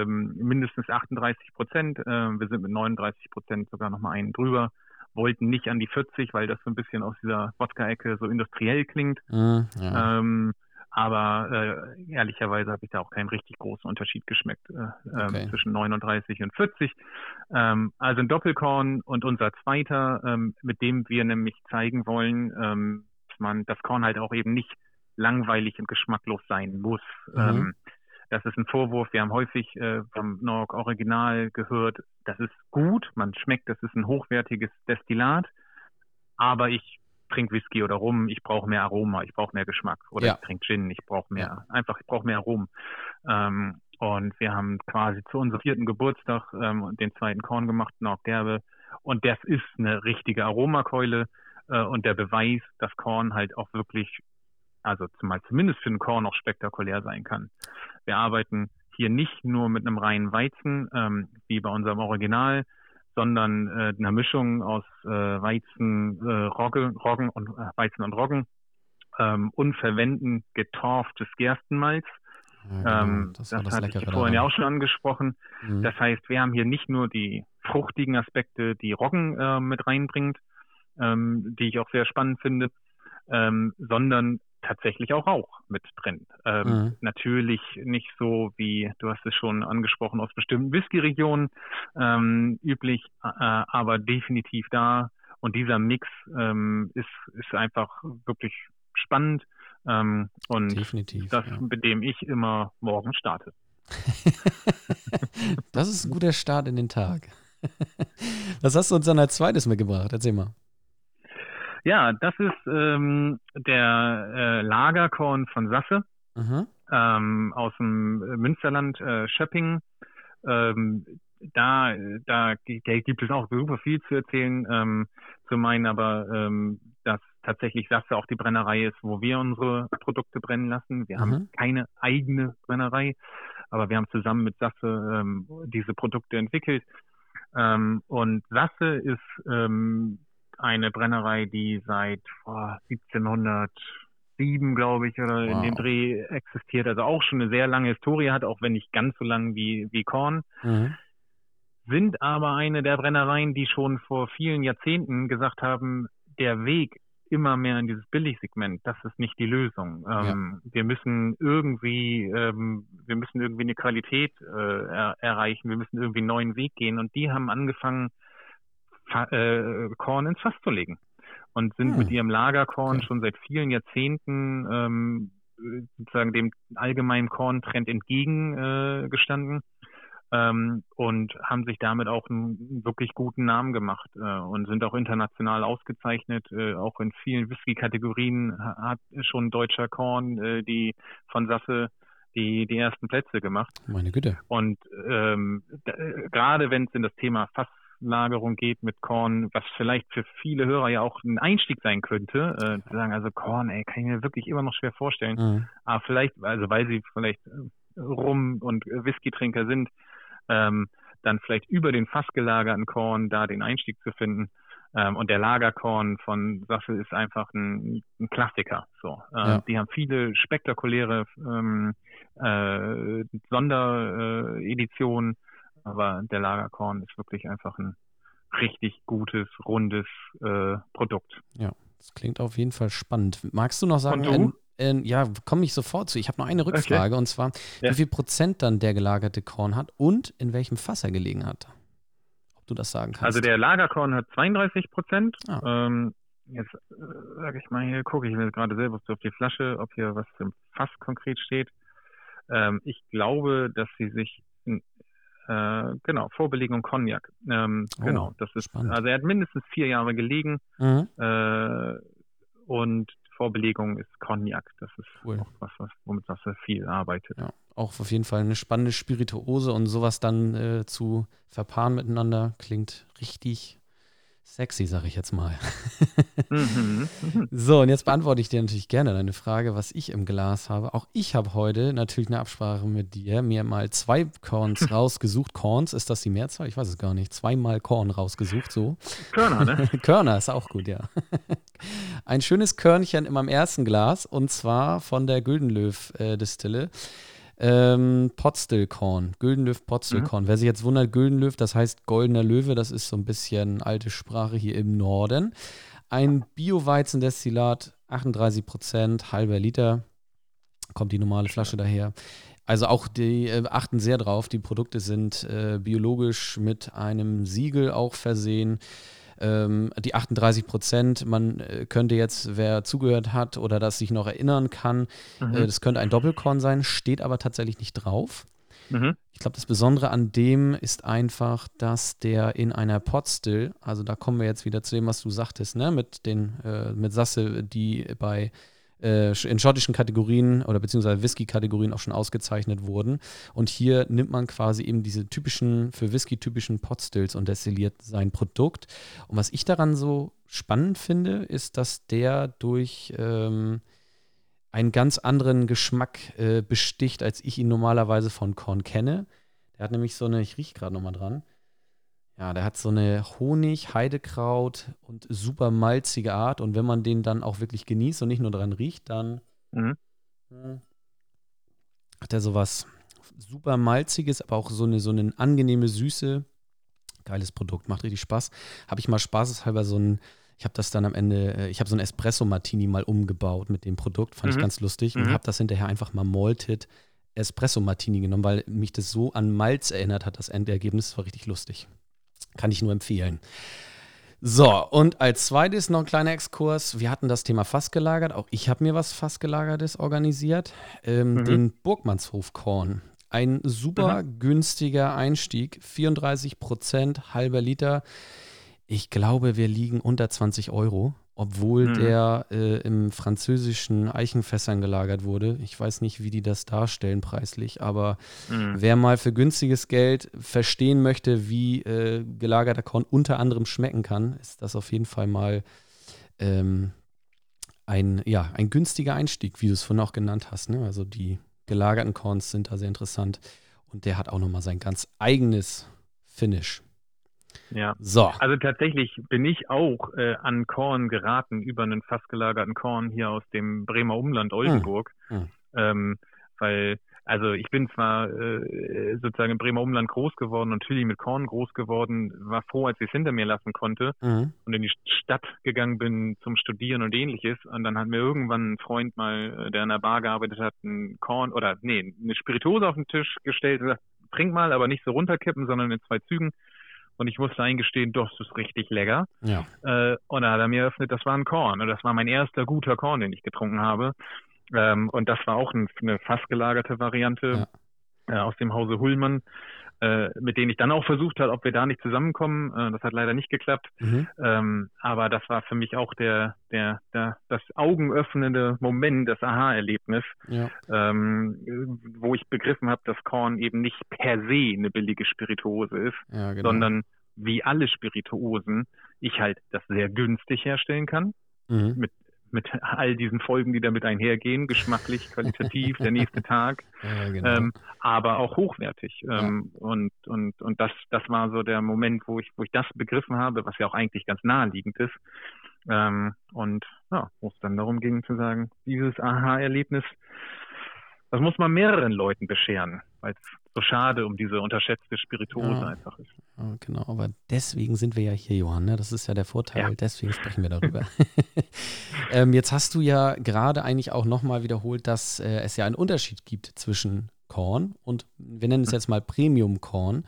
ähm, mindestens 38 Prozent. Ähm, wir sind mit 39 Prozent sogar nochmal einen drüber. Wollten nicht an die 40, weil das so ein bisschen aus dieser Wodka-Ecke so industriell klingt. Mhm, ja. ähm, aber äh, ehrlicherweise habe ich da auch keinen richtig großen Unterschied geschmeckt äh, ähm, okay. zwischen 39 und 40. Ähm, also ein Doppelkorn und unser zweiter, ähm, mit dem wir nämlich zeigen wollen, ähm, dass man das Korn halt auch eben nicht langweilig und geschmacklos sein muss. Mhm. Ähm, das ist ein Vorwurf. Wir haben häufig äh, vom Norg Original gehört, das ist gut, man schmeckt, das ist ein hochwertiges Destillat, aber ich trinke Whisky oder Rum, ich brauche mehr Aroma, ich brauche mehr Geschmack. Oder ja. ich trinke Gin, ich brauche mehr, ja. einfach, ich brauche mehr Rum. Ähm, und wir haben quasi zu unserem vierten Geburtstag ähm, den zweiten Korn gemacht, noch Gerbe. Und das ist eine richtige Aromakeule äh, und der Beweis, dass Korn halt auch wirklich, also zumal zumindest für ein Korn auch spektakulär sein kann. Wir arbeiten hier nicht nur mit einem reinen Weizen, ähm, wie bei unserem Original, sondern äh, einer Mischung aus äh, Weizen, äh, Roggen, Roggen und äh, Weizen und Roggen ähm, und verwenden getorftes Gerstenmalz. Ja, genau. ähm, das, das hatte ich vorhin ja auch schon angesprochen. Mhm. Das heißt, wir haben hier nicht nur die fruchtigen Aspekte, die Roggen äh, mit reinbringt, ähm, die ich auch sehr spannend finde, ähm, sondern tatsächlich auch Rauch mit drin. Ähm, mhm. Natürlich nicht so wie, du hast es schon angesprochen, aus bestimmten Whisky-Regionen ähm, üblich, äh, aber definitiv da. Und dieser Mix ähm, ist, ist einfach wirklich spannend ähm, und definitiv, das, ja. mit dem ich immer morgen starte. das ist ein guter Start in den Tag. Was hast du uns dann als zweites mitgebracht? Erzähl mal. Ja, das ist ähm, der äh, Lagerkorn von Sasse mhm. ähm, aus dem Münsterland äh, Schöpping. Ähm, da, da, da gibt es auch super viel zu erzählen. Ähm, zu meinen aber, ähm, dass tatsächlich Sasse auch die Brennerei ist, wo wir unsere Produkte brennen lassen. Wir mhm. haben keine eigene Brennerei, aber wir haben zusammen mit Sasse ähm, diese Produkte entwickelt. Ähm, und Sasse ist ähm, eine Brennerei, die seit oh, 1707, glaube ich, oder wow. in dem Dreh existiert, also auch schon eine sehr lange Historie hat, auch wenn nicht ganz so lang wie, wie Korn. Mhm. Sind aber eine der Brennereien, die schon vor vielen Jahrzehnten gesagt haben, der Weg immer mehr in dieses Billigsegment, das ist nicht die Lösung. Ähm, ja. Wir müssen irgendwie, ähm, wir müssen irgendwie eine Qualität äh, er erreichen, wir müssen irgendwie einen neuen Weg gehen. Und die haben angefangen, äh, Korn ins Fass zu legen und sind hm. mit ihrem Lagerkorn okay. schon seit vielen Jahrzehnten ähm, sozusagen dem allgemeinen Korntrend entgegengestanden äh, ähm, und haben sich damit auch einen wirklich guten Namen gemacht äh, und sind auch international ausgezeichnet. Äh, auch in vielen Whisky-Kategorien hat schon deutscher Korn äh, die von Sasse die, die ersten Plätze gemacht. Meine Güte. Und ähm, äh, gerade wenn es in das Thema Fasslagerung geht mit Korn, was vielleicht für viele Hörer ja auch ein Einstieg sein könnte, äh, zu sagen, also Korn, ey, kann ich mir wirklich immer noch schwer vorstellen. Mhm. Aber vielleicht, also weil sie vielleicht äh, Rum- und Whisky-Trinker sind, ähm, dann vielleicht über den fassgelagerten Korn da den Einstieg zu finden. Ähm, und der Lagerkorn von Sassel ist einfach ein, ein Klassiker. So, äh, Ja. Die haben viele spektakuläre ähm, äh, Sondereditionen, aber der Lagerkorn ist wirklich einfach ein richtig gutes, rundes äh, Produkt. Das klingt auf jeden Fall spannend. Magst du noch sagen, du? ein- ein- ja, komme ich sofort zu. Ich habe noch eine Rückfrage und zwar, Ja. wie viel Prozent dann der gelagerte Korn hat und in welchem Fass er gelegen hat. Ob du das sagen kannst. Also der Lagerkorn hat 32 Prozent. Ah. Ähm, jetzt äh, sage ich mal hier, gucke ich mir gerade selber so auf die Flasche, ob hier was im Fass konkret steht. Ähm, ich glaube, dass sie sich äh, genau Vorbelegung Cognac. Ähm, Oh, genau, das ist spannend. also er hat mindestens vier Jahre gelegen Mhm. äh, und Vorbelegung ist Cognac. Das ist Cool. auch was, was womit was er viel arbeitet. Ja, auch auf jeden Fall eine spannende Spirituose und sowas dann äh, zu verpaaren miteinander klingt richtig sexy, sag ich jetzt mal. Mhm. Mhm. So, und jetzt beantworte ich dir natürlich gerne deine Frage, was ich im Glas habe. Auch ich habe heute natürlich eine Absprache mit dir, mir mal zwei Corns rausgesucht. Corns, ist das die Mehrzahl? Ich weiß es gar nicht. Zweimal Korn rausgesucht, so. Körner, ne? Körner ist auch gut, ja. Ein schönes Körnchen in meinem ersten Glas und zwar von der Güldenlöw-Distille. Ähm, Potstillkorn, Güldenlöw Potstillkorn. Wer sich jetzt wundert, Güldenlöw, das heißt goldener Löwe, das ist so ein bisschen alte Sprache hier im Norden. Ein Bio-Weizendestillat, 38 Prozent, halber Liter, kommt die normale Flasche daher. Also auch die äh, achten sehr drauf, die Produkte sind äh, biologisch mit einem Siegel auch versehen. Ähm, die 38 Prozent, man äh, könnte jetzt, wer zugehört hat oder das sich noch erinnern kann, Mhm. äh, das könnte ein Doppelkorn sein, steht aber tatsächlich nicht drauf. Mhm. Ich glaube, das Besondere an dem ist einfach, dass der in einer Potstill, also da kommen wir jetzt wieder zu dem, was du sagtest, ne, mit den, äh, mit Sasse, die bei äh, in schottischen Kategorien oder beziehungsweise Whisky-Kategorien auch schon ausgezeichnet wurden. Und hier nimmt man quasi eben diese typischen, für Whisky typischen Potstills und destilliert sein Produkt. Und was ich daran so spannend finde, ist, dass der durch ähm, einen ganz anderen Geschmack äh, besticht, als ich ihn normalerweise von Korn kenne. Der hat nämlich so eine, ich rieche gerade nochmal dran. Ja, der hat so eine Honig, Heidekraut und super malzige Art. Und wenn man den dann auch wirklich genießt und nicht nur dran riecht, dann Mhm. hm, hat er sowas super malziges, aber auch so eine, so eine angenehme Süße. Geiles Produkt, macht richtig Spaß. Habe ich mal spaßeshalber so ein, ich habe das dann am Ende, äh, ich habe so ein Espresso Martini mal umgebaut mit dem Produkt, fand ich Mhm. ganz lustig und Mhm. habe das hinterher einfach mal Malted Espresso Martini genommen, weil mich das so an Malz erinnert hat, das Endergebnis. Das war richtig lustig. Kann ich nur empfehlen. So, und als zweites noch ein kleiner Exkurs. Wir hatten das Thema Fass gelagert. Auch ich habe mir was Fassgelagertes organisiert. Ähm, Mhm. Den Burgmannshofkorn. Ein super günstiger Einstieg. 34 Prozent, halber Liter. Ich glaube, wir liegen unter 20 Euro, obwohl Mhm. der äh, im französischen Eichenfässern gelagert wurde. Ich weiß nicht, wie die das darstellen preislich, aber Mhm. Wer mal für günstiges Geld verstehen möchte, wie äh, gelagerter Korn unter anderem schmecken kann, ist das auf jeden Fall mal ähm, ein, ja, ein günstiger Einstieg, wie du es vorhin auch genannt hast. Ne? Also die gelagerten Korns sind da sehr interessant und der hat auch nochmal sein ganz eigenes Finish. Ja. So, Also tatsächlich bin ich auch äh, an Korn geraten über einen fast gelagerten Korn hier aus dem Bremer Umland Oldenburg. Hm. Ähm, weil, also ich bin zwar äh, sozusagen im Bremer Umland groß geworden und natürlich mit Korn groß geworden, war froh, als ich es hinter mir lassen konnte mhm. und in die Stadt gegangen bin zum Studieren und ähnliches. Und dann hat mir irgendwann ein Freund mal, äh, der in der Bar gearbeitet hat, ein Korn oder nee, eine Spirituose auf den Tisch gestellt und gesagt, trink mal, aber nicht so runterkippen, sondern in zwei Zügen. Und ich musste eingestehen, doch, das ist richtig lecker. ja, Äh, und da hat er mir eröffnet, das war ein Korn. Und das war mein erster guter Korn, den ich getrunken habe. Ähm, und das war auch ein, eine fast gelagerte Variante äh, aus dem Hause Hullmann. Äh, mit denen ich dann auch versucht habe, ob wir da nicht zusammenkommen. Äh, das hat leider nicht geklappt. Mhm. Ähm, aber das war für mich auch der, der, der, das augenöffnende Moment, das Aha-Erlebnis, ja. ähm, wo ich begriffen habe, dass Korn eben nicht per se eine billige Spirituose ist, ja, genau. sondern wie alle Spirituosen ich halt das sehr günstig herstellen kann. Mhm. Mit mit all diesen Folgen, die damit einhergehen, geschmacklich, qualitativ, der nächste Tag, ja, genau. ähm, aber auch hochwertig. Ähm, ja. Und und und das das war so der Moment, wo ich wo ich das begriffen habe, was ja auch eigentlich ganz naheliegend ist. Ähm, und ja, wo es dann darum ging zu sagen, dieses Aha-Erlebnis, das muss man mehreren Leuten bescheren, weil es so schade um diese unterschätzte Spirituose ja. einfach ist. Ja, genau, aber deswegen sind wir ja hier, Johann. Ne? Das ist ja der Vorteil, ja. deswegen sprechen wir darüber. ähm, jetzt hast du ja gerade eigentlich auch nochmal wiederholt, dass äh, es ja einen Unterschied gibt zwischen Korn und wir nennen es jetzt mal Premium Korn.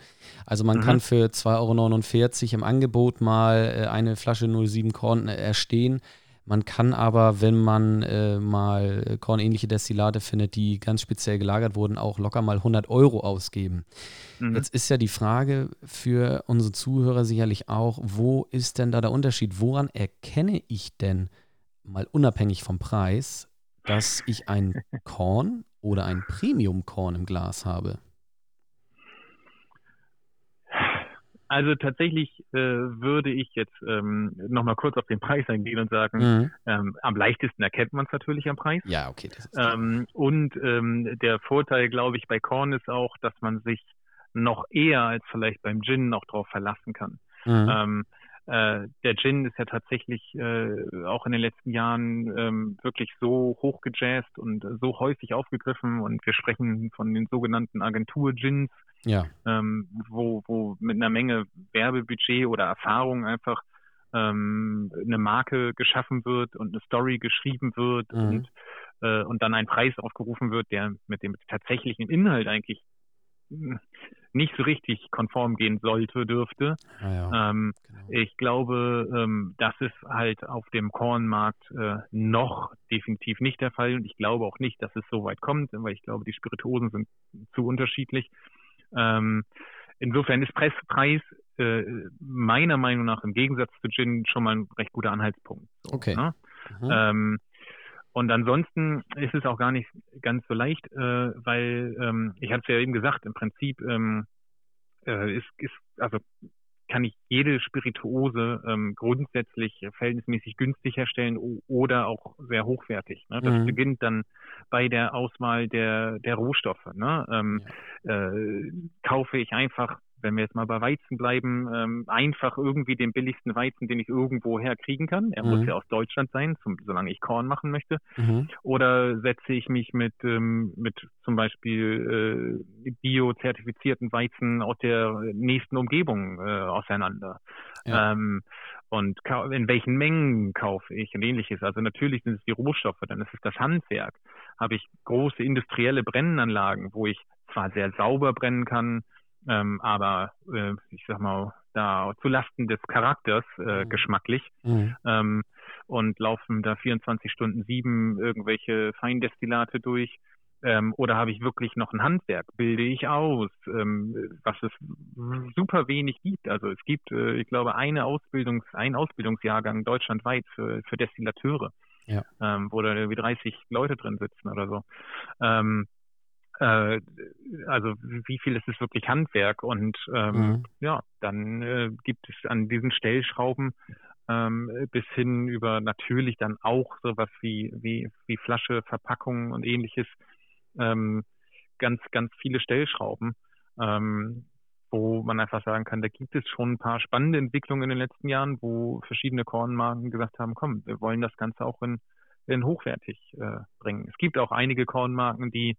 Also man mhm. kann für 2,49 Euro im Angebot mal äh, eine Flasche 07 Korn äh, erstehen man kann aber, wenn man äh, mal kornähnliche Destillate findet, die ganz speziell gelagert wurden, auch locker mal 100 Euro ausgeben. Mhm. Jetzt ist ja die Frage für unsere Zuhörer sicherlich auch, wo ist denn da der Unterschied? Woran erkenne ich denn, mal unabhängig vom Preis, dass ich ein Korn oder ein Premium-Korn im Glas habe? Also tatsächlich äh, würde ich jetzt ähm, nochmal kurz auf den Preis eingehen und sagen, mhm. ähm, am leichtesten erkennt man es natürlich am Preis. Ja, okay. Ähm, und ähm, der Vorteil, glaube ich, bei Korn ist auch, dass man sich noch eher als vielleicht beim Gin noch drauf verlassen kann. Mhm. Äh, der Gin ist ja tatsächlich äh, auch in den letzten Jahren ähm, wirklich so hochgejazzt und so häufig aufgegriffen und wir sprechen von den sogenannten Agentur-Gins, ja. ähm, wo, wo mit einer Menge Werbebudget oder Erfahrung einfach ähm, eine Marke geschaffen wird und eine Story geschrieben wird mhm. und, äh, und dann ein Preis aufgerufen wird, der mit dem tatsächlichen Inhalt eigentlich nicht so richtig konform gehen sollte, dürfte. Ah ja, ähm, genau. Ich glaube, ähm, das ist halt auf dem Kornmarkt äh, noch definitiv nicht der Fall und ich glaube auch nicht, dass es so weit kommt, weil ich glaube, die Spirituosen sind zu unterschiedlich. Ähm, insofern ist Preis äh, meiner Meinung nach im Gegensatz zu Gin schon mal ein recht guter Anhaltspunkt. So, okay. Ne? Mhm. Und ansonsten ist es auch gar nicht ganz so leicht, äh, weil ähm, ich hatte es ja eben gesagt, im Prinzip ähm, äh, ist, ist, also kann ich jede Spirituose ähm, grundsätzlich verhältnismäßig günstig herstellen oder auch sehr hochwertig. Ne? Das mhm. beginnt dann bei der Auswahl der, der Rohstoffe. Ne? Ähm, ja. äh, kaufe ich einfach wenn wir jetzt mal bei Weizen bleiben, ähm, einfach irgendwie den billigsten Weizen, den ich irgendwo herkriegen kann. Er mhm. muss ja aus Deutschland sein, zum, solange ich Korn machen möchte. Mhm. Oder setze ich mich mit, ähm, mit zum Beispiel äh, bio-zertifizierten Weizen aus der nächsten Umgebung äh, auseinander. Ja. Ähm, und in welchen Mengen kaufe ich und ähnliches. Also natürlich sind es die Rohstoffe, dann ist es das Handwerk. Habe ich große industrielle Brennanlagen, wo ich zwar sehr sauber brennen kann, ähm, aber äh, ich sag mal, da zu Lasten des Charakters äh, mhm. geschmacklich mhm. ähm, und laufen da 24 Stunden sieben irgendwelche Feindestillate durch. Ähm, oder habe ich wirklich noch ein Handwerk? Bilde ich aus, ähm, was es super wenig gibt. Also es gibt, äh, ich glaube, eine Ausbildungs-, ein Ausbildungsjahrgang deutschlandweit für, für Destillateure, ja. ähm, wo da irgendwie 30 Leute drin sitzen oder so. Ähm, äh, also wie viel ist es wirklich Handwerk und ähm, mhm. ja, dann äh, gibt es an diesen Stellschrauben ähm, bis hin über natürlich dann auch sowas wie, wie, wie Flasche, Verpackung und ähnliches, ähm, ganz, ganz viele Stellschrauben, ähm, wo man einfach sagen kann, da gibt es schon ein paar spannende Entwicklungen in den letzten Jahren, wo verschiedene Kornmarken gesagt haben, komm, wir wollen das Ganze auch in, in hochwertig äh, bringen. Es gibt auch einige Kornmarken, die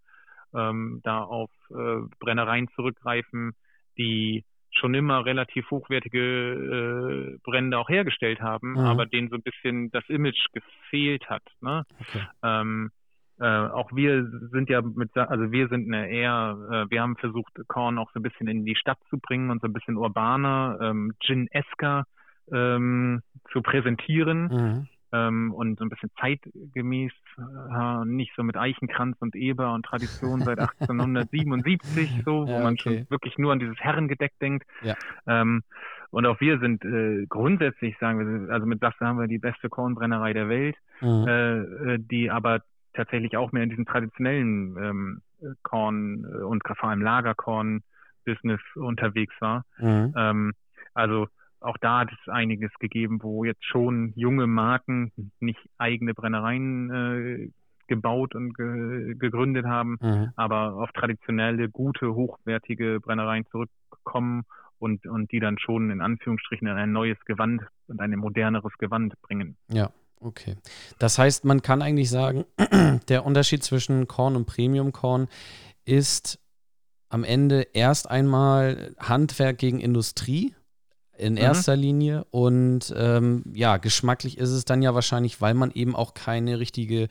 ähm, da auf äh, Brennereien zurückgreifen, die schon immer relativ hochwertige äh, Brände auch hergestellt haben, mhm. aber denen so ein bisschen das Image gefehlt hat. Ne? Okay. Ähm, äh, auch wir sind ja mit, also wir sind eine eher, äh, wir haben versucht, Korn auch so ein bisschen in die Stadt zu bringen und so ein bisschen urbaner, ähm, Gin-esker ähm, zu präsentieren. Mhm. Ähm, und so ein bisschen zeitgemäß, äh, nicht so mit Eichenkranz und Eber und Tradition seit 1877, so, wo ja, okay. man schon wirklich nur an dieses Herrengedeck denkt. Ja. Ähm, und auch wir sind äh, grundsätzlich, sagen wir, also mit Sasse haben wir die beste Kornbrennerei der Welt, mhm. äh, äh die aber tatsächlich auch mehr in diesem traditionellen ähm, Korn äh, und vor allem Lagerkorn-Business unterwegs war. Mhm. Ähm, also auch da hat es einiges gegeben, wo jetzt schon junge Marken nicht eigene Brennereien äh, gebaut und ge gegründet haben, mhm. aber auf traditionelle, gute, hochwertige Brennereien zurückkommen und, und die dann schon in Anführungsstrichen ein neues Gewand und ein moderneres Gewand bringen. Ja, okay. Das heißt, man kann eigentlich sagen, der Unterschied zwischen Korn und Premium-Korn ist am Ende erst einmal Handwerk gegen Industrie in mhm. erster Linie. Und ähm, ja, geschmacklich ist es dann ja wahrscheinlich, weil man eben auch keine richtige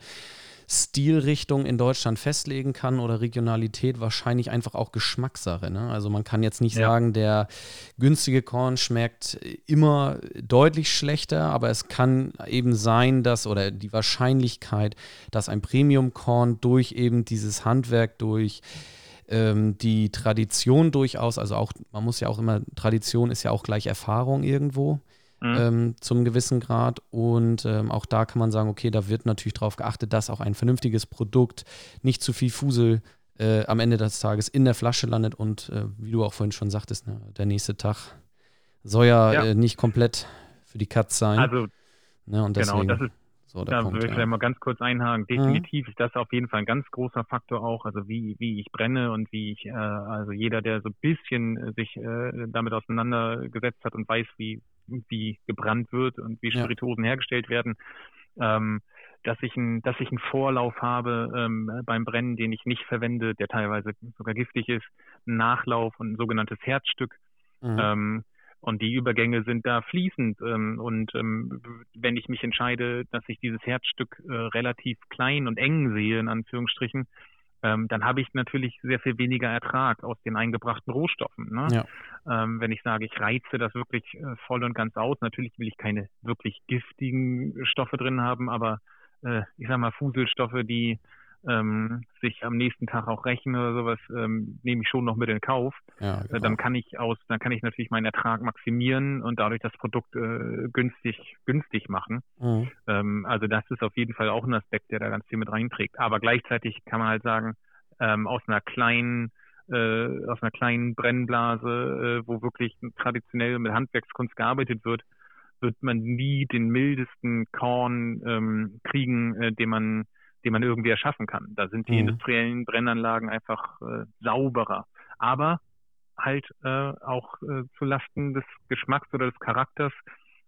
Stilrichtung in Deutschland festlegen kann oder Regionalität wahrscheinlich einfach auch Geschmackssache. Ne? Also man kann jetzt nicht ja. sagen, der günstige Korn schmeckt immer deutlich schlechter, aber es kann eben sein, dass oder die Wahrscheinlichkeit, dass ein Premium-Korn durch eben dieses Handwerk, durch ähm, die Tradition durchaus, also auch, man muss ja auch immer, Tradition ist ja auch gleich Erfahrung irgendwo. Mhm. Ähm, zum gewissen Grad. Und ähm, auch da kann man sagen, okay, da wird natürlich darauf geachtet, dass auch ein vernünftiges Produkt nicht zu viel Fusel äh, am Ende des Tages in der Flasche landet und äh, wie du auch vorhin schon sagtest, ne, der nächste Tag soll ja, ja. Äh, nicht komplett für die Katz sein. Also ne, und deswegen, genau, das ist so, da Punkt, würde ich ja. mal ganz kurz einhaken. Mhm. Definitiv mhm. ist das auf jeden Fall ein ganz großer Faktor auch, also wie, wie ich brenne und wie ich, äh, also jeder, der so ein bisschen äh, sich äh, damit auseinandergesetzt hat und weiß, wie, wie gebrannt wird und wie Spirituosen ja. hergestellt werden, ähm, dass ich, ein, dass ich einen Vorlauf habe ähm, beim Brennen, den ich nicht verwende, der teilweise sogar giftig ist, einen Nachlauf und ein sogenanntes Herzstück. Mhm. Ähm, und die Übergänge sind da fließend. Ähm, und ähm, wenn ich mich entscheide, dass ich dieses Herzstück äh, relativ klein und eng sehe, in Anführungsstrichen, ähm, dann habe ich natürlich sehr viel weniger Ertrag aus den eingebrachten Rohstoffen. Ne? Ja. Ähm, wenn ich sage, ich reize das wirklich äh, voll und ganz aus, natürlich will ich keine wirklich giftigen Stoffe drin haben, aber äh, ich sage mal Fuselstoffe, die ähm, sich am nächsten Tag auch rächen oder sowas, ähm, nehme ich schon noch mit in Kauf. Ja, äh, genau. Dann kann ich aus, dann kann ich natürlich meinen Ertrag maximieren und dadurch das Produkt äh, günstig, günstig machen. Mhm. Ähm, also das ist auf jeden Fall auch ein Aspekt, der da ganz viel mit reinträgt. Aber gleichzeitig kann man halt sagen, ähm, aus einer kleinen äh, aus einer kleinen Brennblase, äh, wo wirklich traditionell mit Handwerkskunst gearbeitet wird, wird man nie den mildesten Korn ähm, kriegen, äh, den man den man irgendwie erschaffen kann. Da sind die mhm. industriellen Brennanlagen einfach äh, sauberer. Aber halt äh, auch äh, zu Lasten des Geschmacks oder des Charakters.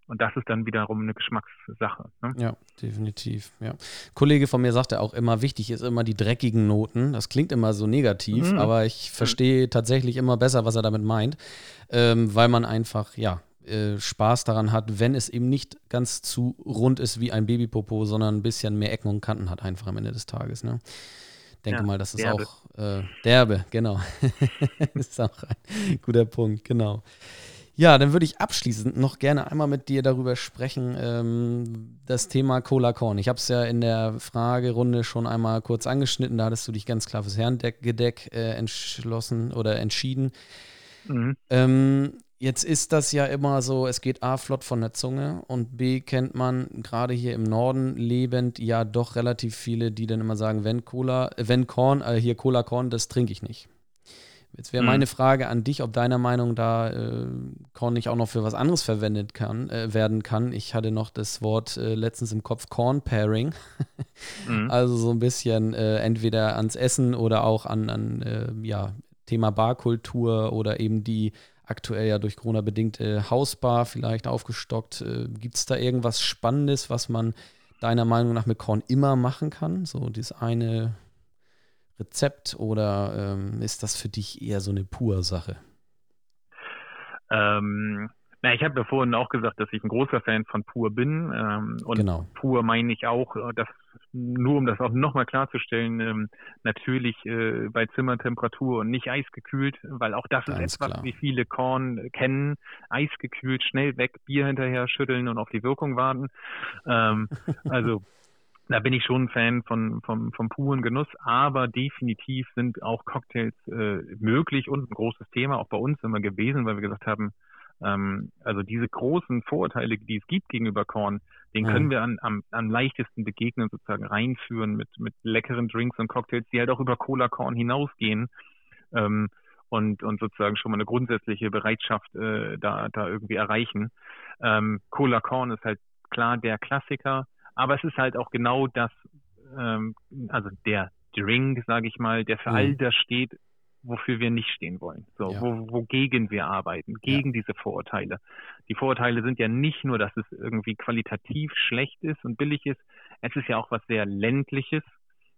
Und das ist dann wiederum eine Geschmackssache. Ne? Ja, definitiv. Ja. Kollege von mir sagte auch immer, wichtig ist immer die dreckigen Noten. Das klingt immer so negativ, mhm. aber ich verstehe tatsächlich immer besser, was er damit meint, ähm, weil man einfach, ja, äh, Spaß daran hat, wenn es eben nicht ganz zu rund ist wie ein Babypopo, sondern ein bisschen mehr Ecken und Kanten hat, einfach am Ende des Tages. Ne? Denke ja, mal, das ist derbe. auch äh, derbe, genau. das ist auch ein guter Punkt, genau. Ja, dann würde ich abschließend noch gerne einmal mit dir darüber sprechen, ähm, das Thema Cola Corn. Ich habe es ja in der Fragerunde schon einmal kurz angeschnitten, da hattest du dich ganz klar fürs Herrengedeck äh, entschlossen oder entschieden. Mhm. Ähm, Jetzt ist das ja immer so, es geht A flott von der Zunge und B kennt man gerade hier im Norden lebend ja doch relativ viele, die dann immer sagen, wenn Cola, äh, wenn Korn, äh, hier Cola Korn, das trinke ich nicht. Jetzt wäre mhm. meine Frage an dich, ob deiner Meinung da äh, Korn nicht auch noch für was anderes verwendet kann, äh, werden kann. Ich hatte noch das Wort äh, letztens im Kopf Corn Pairing. mhm. Also so ein bisschen äh, entweder ans Essen oder auch an, an äh, ja, Thema Barkultur oder eben die aktuell ja durch Corona bedingt äh, Hausbar vielleicht aufgestockt. Äh, Gibt es da irgendwas Spannendes, was man deiner Meinung nach mit Korn immer machen kann? So dieses eine Rezept oder ähm, ist das für dich eher so eine pure Sache? Ähm, Na, ich habe ja vorhin auch gesagt, dass ich ein großer Fan von Pur bin. Ähm, und Genau. Pur meine ich auch, äh, dass nur um das auch nochmal klarzustellen, ähm, natürlich äh, bei Zimmertemperatur und nicht eisgekühlt, weil auch das Ganz ist etwas, klar. wie viele Korn kennen. Eisgekühlt, schnell weg, Bier hinterher schütteln und auf die Wirkung warten. Ähm, also da bin ich schon ein Fan von, vom, vom puren Genuss, aber definitiv sind auch Cocktails äh, möglich und ein großes Thema auch bei uns immer gewesen, weil wir gesagt haben, ähm, also diese großen Vorurteile, die es gibt gegenüber Korn, den Mhm. können wir an, am, am leichtesten begegnen, sozusagen reinführen mit, mit leckeren Drinks und Cocktails, die halt auch über Cola-Korn hinausgehen. Ähm, und, und sozusagen schon mal eine grundsätzliche Bereitschaft äh, da, da irgendwie erreichen. Ähm, Cola Korn ist halt klar der Klassiker, aber es ist halt auch genau das, ähm, also der Drink, sage ich mal, der für Mhm. all das steht, wofür wir nicht stehen wollen. So, Ja. wo, wogegen wir arbeiten, gegen diese Vorurteile. Die Vorurteile sind ja nicht nur, dass es irgendwie qualitativ schlecht ist und billig ist, es ist ja auch was sehr ländliches.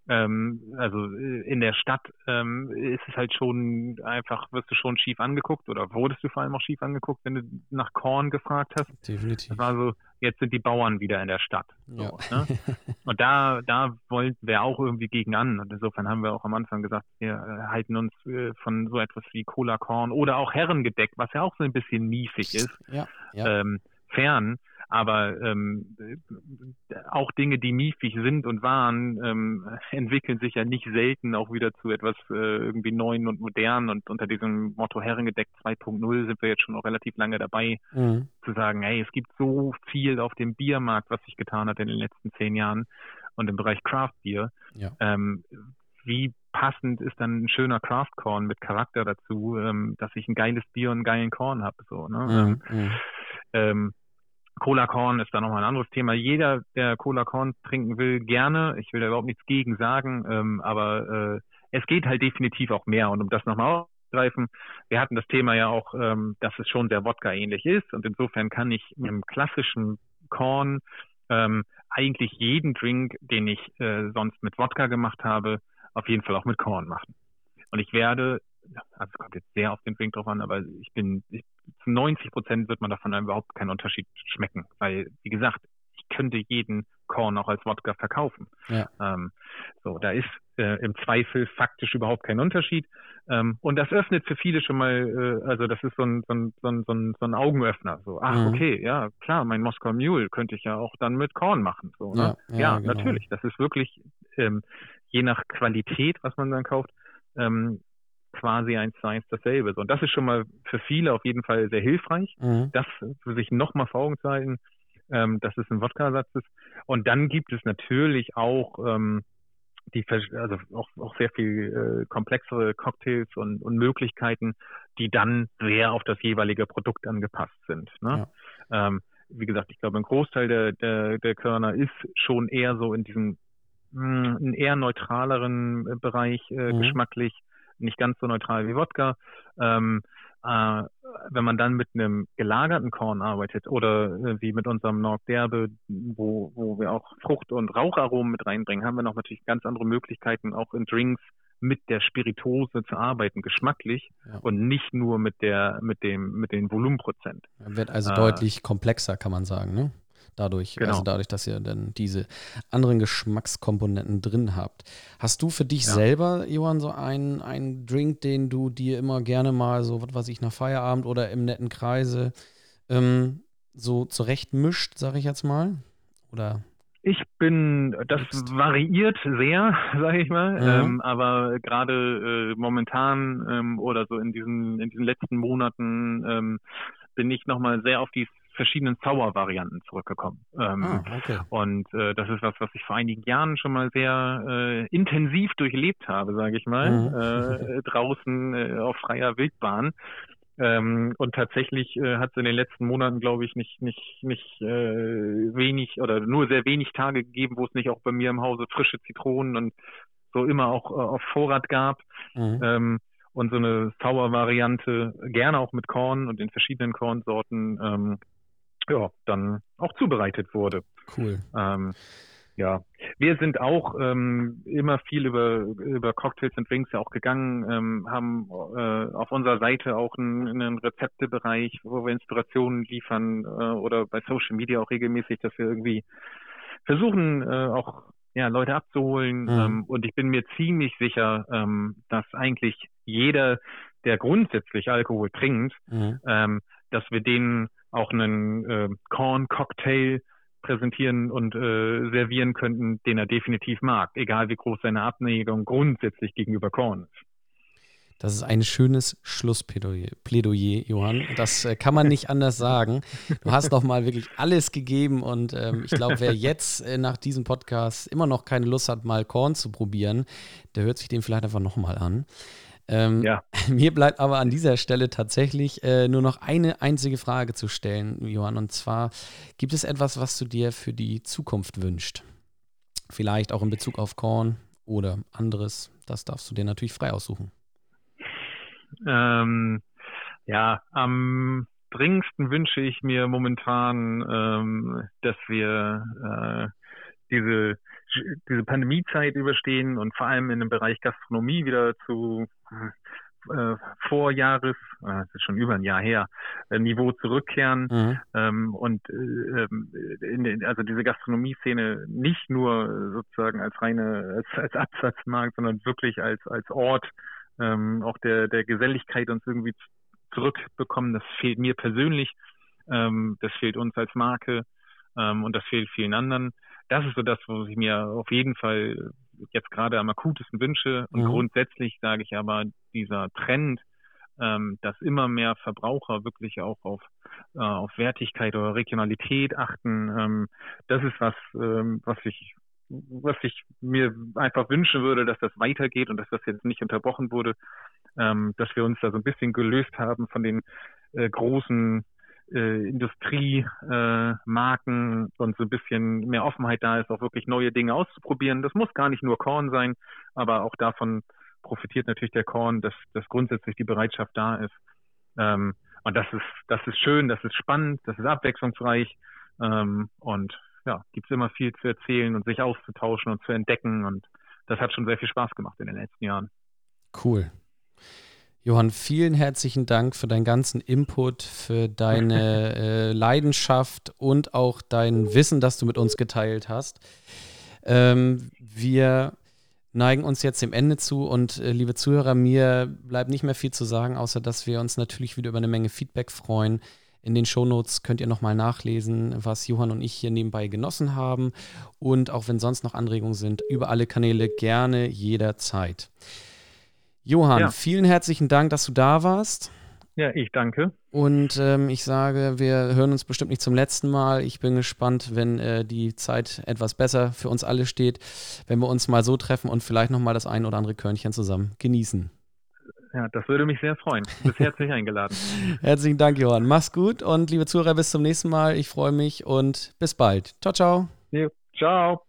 Ähm, also äh, in der Stadt ähm, ist es halt schon einfach, wirst du schon schief angeguckt oder wurdest du vor allem auch schief angeguckt, wenn du nach Korn gefragt hast. Definitiv. Das war so, jetzt sind die Bauern wieder in der Stadt. So, Ja. ne? Und da, da wollten wir auch irgendwie gegen an. Und insofern haben wir auch am Anfang gesagt, wir äh, halten uns äh, von so etwas wie Cola Korn oder auch Herrengedeck, was ja auch so ein bisschen miefig ist, Ja, ja. ähm, fern. Aber ähm, äh, auch Dinge, die miefig sind und waren, ähm, entwickeln sich ja nicht selten auch wieder zu etwas äh, irgendwie Neuen und Modernen. Und unter diesem Motto Herrengedeck 2.0 sind wir jetzt schon noch relativ lange dabei, Mhm. zu sagen, hey, es gibt so viel auf dem Biermarkt, was sich getan hat in den letzten zehn Jahren und im Bereich Craft Beer. Ja. Ähm, wie passend ist dann ein schöner Craft Corn mit Charakter dazu, ähm, dass ich ein geiles Bier und einen geilen Korn habe. So, ne? Mhm. Mhm. Ähm, Cola Korn ist da nochmal ein anderes Thema. Jeder, der Cola Korn trinken will, gerne. Ich will da überhaupt nichts gegen sagen, ähm, aber äh, es geht halt definitiv auch mehr. Und um das nochmal aufzugreifen, wir hatten das Thema ja auch, ähm, dass es schon sehr Wodka-ähnlich ist. Und insofern kann ich mit einem klassischen Korn ähm, eigentlich jeden Drink, den ich äh, sonst mit Wodka gemacht habe, auf jeden Fall auch mit Korn machen. Und ich werde, also es kommt jetzt sehr auf den Drink drauf an, aber ich bin, ich, zu 90 Prozent wird man davon überhaupt keinen Unterschied schmecken, weil, wie gesagt, ich könnte jeden Korn auch als Wodka verkaufen. Ja. Ähm, so, da ist äh, im Zweifel faktisch überhaupt kein Unterschied. Ähm, und das öffnet für viele schon mal, äh, also das ist so ein, so ein, so ein, so ein, so ein Augenöffner. So, ach, Mhm. okay, ja, klar, mein Moskau Mule könnte ich ja auch dann mit Korn machen. So, ne? Ja, ja, genau. natürlich. Das ist wirklich ähm, je nach Qualität, was man dann kauft, ähm, quasi eins zu eins dasselbe. Und das ist schon mal für viele auf jeden Fall sehr hilfreich Mhm. das für sich nochmal vor Augen zu halten, ähm, dass es ein Wodka-Ersatz ist. Und dann gibt es natürlich auch ähm, die also auch, auch sehr viel äh, komplexere Cocktails und, und Möglichkeiten, die dann sehr auf das jeweilige Produkt angepasst sind. Ne? Ähm, wie gesagt, ich glaube, ein Großteil der, der, der Körner ist schon eher so in diesem mh, einen eher neutraleren äh, Bereich äh, Mhm. geschmacklich, nicht ganz so neutral wie Wodka. Ähm, äh, wenn man dann mit einem gelagerten Korn arbeitet oder äh, wie mit unserem Norg Derbe, wo, wo wir auch Frucht- und Raucharomen mit reinbringen, haben wir noch natürlich ganz andere Möglichkeiten, auch in Drinks mit der Spirituose zu arbeiten, geschmacklich Ja. und nicht nur mit der, mit dem, mit den Volumenprozent. Wird also Äh, deutlich komplexer, kann man sagen, ne? Dadurch, Genau. also dadurch, dass ihr dann diese anderen Geschmackskomponenten drin habt. Hast du für dich Ja. selber, Johann, so einen, einen Drink, den du dir immer gerne mal so, was weiß ich, nach Feierabend oder im netten Kreise ähm, so zurecht mischt, sag ich jetzt mal? Oder Ich bin, das variiert sehr, sage ich mal, Mhm. ähm, aber gerade äh, momentan ähm, oder so in diesen in diesen letzten Monaten ähm, bin ich nochmal sehr auf die verschiedenen Sour-Varianten zurückgekommen. Ähm, ah, okay. Und äh, das ist was, was ich vor einigen Jahren schon mal sehr äh, intensiv durchlebt habe, sage ich mal, Mhm. äh, draußen äh, auf freier Wildbahn. Ähm, und tatsächlich äh, hat es in den letzten Monaten, glaube ich, nicht nicht nicht äh, wenig oder nur sehr wenig Tage gegeben, wo es nicht auch bei mir im Hause frische Zitronen und so immer auch äh, auf Vorrat gab. Mhm. Ähm, und so eine Sour-Variante, gerne auch mit Korn und den verschiedenen Kornsorten, ähm, ja, dann auch zubereitet wurde. Cool. Ähm, Ja, wir sind auch ähm, immer viel über, über Cocktails und Drinks ja auch gegangen, ähm, haben äh, auf unserer Seite auch einen, einen Rezeptebereich, wo wir Inspirationen liefern äh, oder bei Social Media auch regelmäßig, dass wir irgendwie versuchen, äh, auch ja, Leute abzuholen. Mhm. Ähm, und ich bin mir ziemlich sicher, ähm, dass eigentlich jeder, der grundsätzlich Alkohol trinkt, mhm. ähm, dass wir denen auch einen äh, Corn-Cocktail präsentieren und äh, servieren könnten, den er definitiv mag, egal wie groß seine Abneigung grundsätzlich gegenüber Korn ist. Das ist ein schönes Schlussplädoyer, Johann. Das äh, kann man nicht anders sagen. Du hast doch mal wirklich alles gegeben und ähm, ich glaube, wer jetzt äh, nach diesem Podcast immer noch keine Lust hat, mal Korn zu probieren, der hört sich den vielleicht einfach nochmal an. Ähm, ja. Mir bleibt aber an dieser Stelle tatsächlich äh, nur noch eine einzige Frage zu stellen, Johann. Und zwar, gibt es etwas, was du dir für die Zukunft wünschst? Vielleicht auch in Bezug auf Korn oder anderes. Das darfst du dir natürlich frei aussuchen. Ähm, ja, am dringendsten wünsche ich mir momentan, ähm, dass wir äh, diese diese Pandemiezeit überstehen und vor allem in dem Bereich Gastronomie wieder zu äh, Vorjahres, äh, das ist schon über ein Jahr her, äh, Niveau zurückkehren mhm. ähm, und äh, ähm, in, also diese Gastronomie-Szene nicht nur sozusagen als reine als, als Absatzmarkt, sondern wirklich als als Ort ähm, auch der der Geselligkeit uns irgendwie zurückbekommen. Das fehlt mir persönlich, ähm, das fehlt uns als Marke ähm, und das fehlt vielen anderen das ist so das, was ich mir auf jeden Fall jetzt gerade am akutesten wünsche. Und mhm. grundsätzlich sage ich aber, dieser Trend, ähm, dass immer mehr Verbraucher wirklich auch auf, äh, auf Wertigkeit oder Regionalität achten, ähm, das ist was, ähm, was ich was ich mir einfach wünschen würde, dass das weitergeht und dass das jetzt nicht unterbrochen wurde, ähm, dass wir uns da so ein bisschen gelöst haben von den äh, großen äh, Industriemarken äh, und so ein bisschen mehr Offenheit da ist, auch wirklich neue Dinge auszuprobieren. Das muss gar nicht nur Korn sein, aber auch davon profitiert natürlich der Korn, dass, dass grundsätzlich die Bereitschaft da ist. Ähm, und das ist, das ist schön, das ist spannend, das ist abwechslungsreich ähm, und ja, gibt es immer viel zu erzählen und sich auszutauschen und zu entdecken und das hat schon sehr viel Spaß gemacht in den letzten Jahren. Cool. Johann, vielen herzlichen Dank für deinen ganzen Input, für deine äh, Leidenschaft und auch dein Wissen, das du mit uns geteilt hast. Ähm, wir neigen uns jetzt dem Ende zu und äh, liebe Zuhörer, mir bleibt nicht mehr viel zu sagen, außer dass wir uns natürlich wieder über eine Menge Feedback freuen. In den Shownotes könnt ihr nochmal nachlesen, was Johann und ich hier nebenbei genossen haben. Und auch wenn sonst noch Anregungen sind, über alle Kanäle gerne jederzeit. Johann, ja. vielen herzlichen Dank, dass du da warst. Ja, ich danke. Und ähm, ich sage, wir hören uns bestimmt nicht zum letzten Mal. Ich bin gespannt, wenn äh, die Zeit etwas besser für uns alle steht, wenn wir uns mal so treffen und vielleicht nochmal das ein oder andere Körnchen zusammen genießen. Ja, das würde mich sehr freuen. Du bist herzlich eingeladen. Herzlichen Dank, Johann. Mach's gut und liebe Zuhörer, bis zum nächsten Mal. Ich freue mich und bis bald. Ciao, ciao. Ja, ciao.